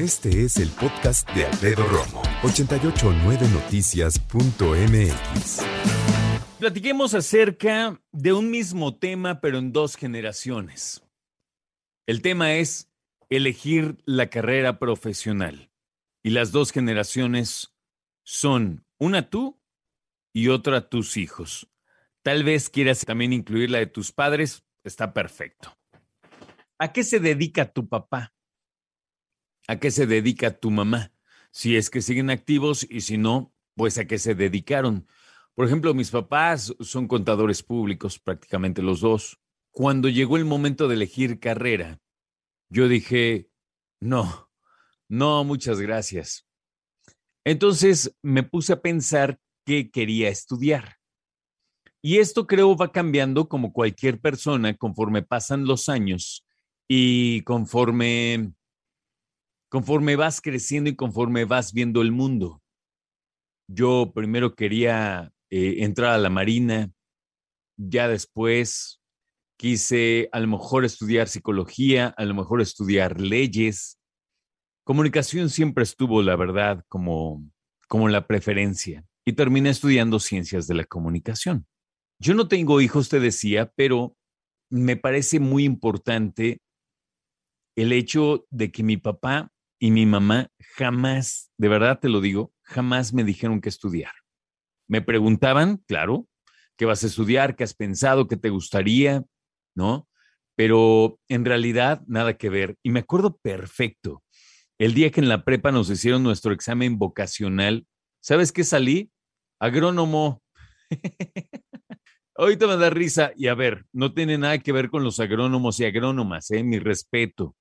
Este es el podcast de Alfredo Romo, 889noticias.mx. Platiquemos acerca de un mismo tema, pero en dos generaciones. El tema es elegir la carrera profesional. Y las dos generaciones son una tú y otra tus hijos. Tal vez quieras también incluir la de tus padres, está perfecto. ¿A qué se dedica tu papá? ¿A qué se dedica tu mamá? Si es que siguen activos y si no, pues a qué se dedicaron. Por ejemplo, mis papás son contadores públicos, prácticamente los dos. Cuando llegó el momento de elegir carrera, yo dije, no, no, muchas gracias. Entonces me puse a pensar qué quería estudiar. Y esto creo va cambiando como cualquier persona conforme pasan los años y conforme, conforme vas creciendo y conforme vas viendo el mundo. Yo primero quería eh, entrar a la Marina, ya después quise a lo mejor estudiar psicología, a lo mejor estudiar leyes. Comunicación siempre estuvo, la verdad, como, como la preferencia y terminé estudiando ciencias de la comunicación. Yo no tengo hijos, te decía, pero me parece muy importante el hecho de que mi papá y mi mamá jamás, de verdad te lo digo, jamás me dijeron que estudiar. Me preguntaban, claro, qué vas a estudiar, qué has pensado, qué te gustaría, ¿no? Pero en realidad nada que ver. Y me acuerdo perfecto, el día que en la prepa nos hicieron nuestro examen vocacional, ¿sabes qué salí? Agrónomo. Ahorita me da risa y a ver, no tiene nada que ver con los agrónomos y agrónomas, ¿eh? mi respeto.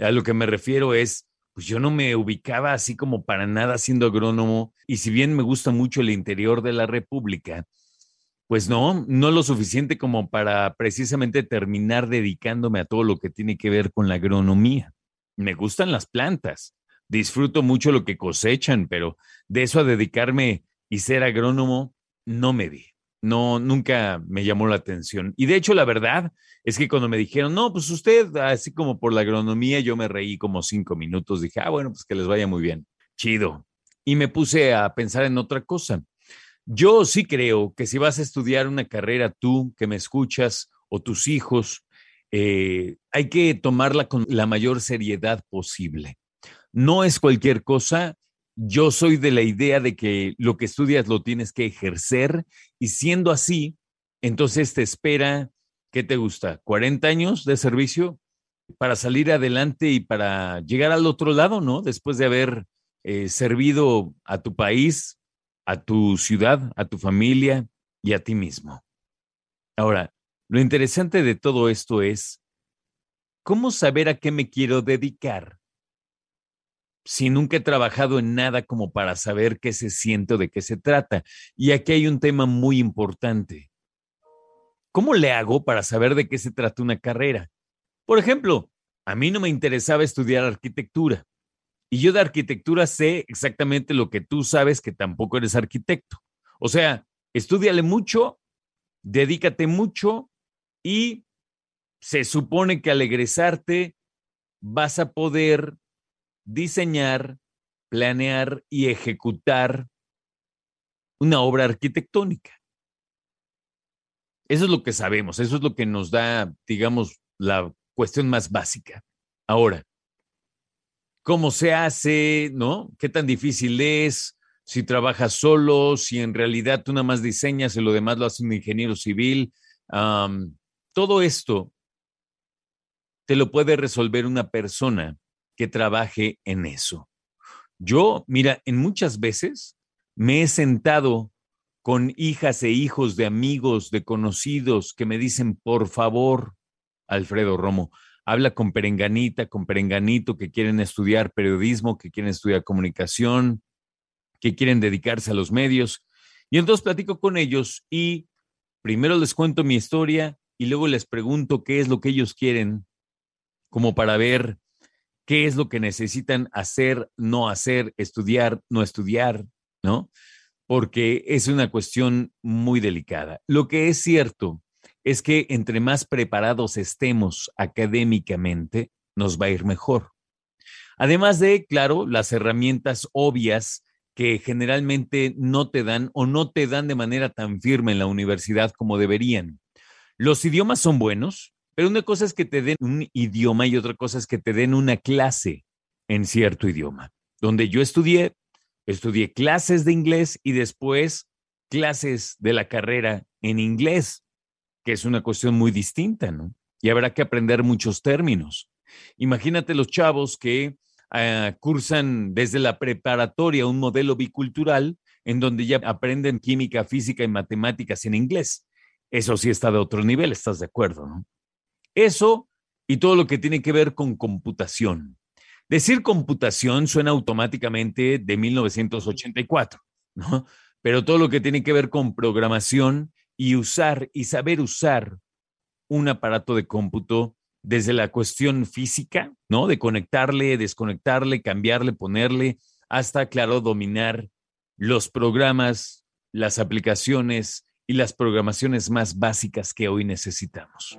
A lo que me refiero es, pues yo no me ubicaba así como para nada siendo agrónomo y si bien me gusta mucho el interior de la República, pues no, no lo suficiente como para precisamente terminar dedicándome a todo lo que tiene que ver con la agronomía. Me gustan las plantas, disfruto mucho lo que cosechan, pero de eso a dedicarme y ser agrónomo, no me di no, nunca me llamó la atención. Y de hecho, la verdad es que cuando me dijeron, no, pues usted, así como por la agronomía, yo me reí como cinco minutos. Dije, ah, bueno, pues que les vaya muy bien. Chido. Y me puse a pensar en otra cosa. Yo sí creo que si vas a estudiar una carrera tú que me escuchas o tus hijos, eh, hay que tomarla con la mayor seriedad posible. No es cualquier cosa yo soy de la idea de que lo que estudias lo tienes que ejercer y siendo así, entonces te espera, ¿qué te gusta? ¿40 años de servicio para salir adelante y para llegar al otro lado, ¿no? Después de haber eh, servido a tu país, a tu ciudad, a tu familia y a ti mismo. Ahora, lo interesante de todo esto es, ¿cómo saber a qué me quiero dedicar? Si nunca he trabajado en nada como para saber qué se siente o de qué se trata. Y aquí hay un tema muy importante. ¿Cómo le hago para saber de qué se trata una carrera? Por ejemplo, a mí no me interesaba estudiar arquitectura. Y yo de arquitectura sé exactamente lo que tú sabes que tampoco eres arquitecto. O sea, estudiale mucho, dedícate mucho y se supone que al egresarte vas a poder diseñar, planear y ejecutar una obra arquitectónica. Eso es lo que sabemos, eso es lo que nos da, digamos, la cuestión más básica. Ahora, ¿cómo se hace? ¿No? ¿Qué tan difícil es? Si trabajas solo, si en realidad tú nada más diseñas y lo demás lo hace un ingeniero civil. todo esto te lo puede resolver una persona que trabaje en eso. Yo, mira, en muchas veces me he sentado con hijas e hijos de amigos, de conocidos que me dicen, por favor, Alfredo Romo, habla con Perenganita, con Perenganito, que quieren estudiar periodismo, que quieren estudiar comunicación, que quieren dedicarse a los medios. Y entonces platico con ellos y primero les cuento mi historia y luego les pregunto qué es lo que ellos quieren, como para ver qué es lo que necesitan hacer, no hacer, estudiar, no estudiar, ¿no? Porque es una cuestión muy delicada. Lo que es cierto es que entre más preparados estemos académicamente, nos va a ir mejor. Además de, claro, las herramientas obvias que generalmente no te dan o no te dan de manera tan firme en la universidad como deberían. Los idiomas son buenos, pero una cosa es que te den un idioma y otra cosa es que te den una clase en cierto idioma. Donde yo estudié, estudié clases de inglés y después clases de la carrera en inglés, que es una cuestión muy distinta, ¿no? Y habrá que aprender muchos términos. Imagínate los chavos que uh, cursan desde la preparatoria un modelo bicultural en donde ya aprenden química, física y matemáticas en inglés. Eso sí está de otro nivel, ¿estás de acuerdo? No? Eso y todo lo que tiene que ver con computación. Decir computación suena automáticamente de 1984, ¿no? Pero todo lo que tiene que ver con programación y usar y saber usar un aparato de cómputo desde la cuestión física, ¿no? De conectarle, desconectarle, cambiarle, ponerle, hasta, claro, dominar los programas, las aplicaciones y las programaciones más básicas que hoy necesitamos.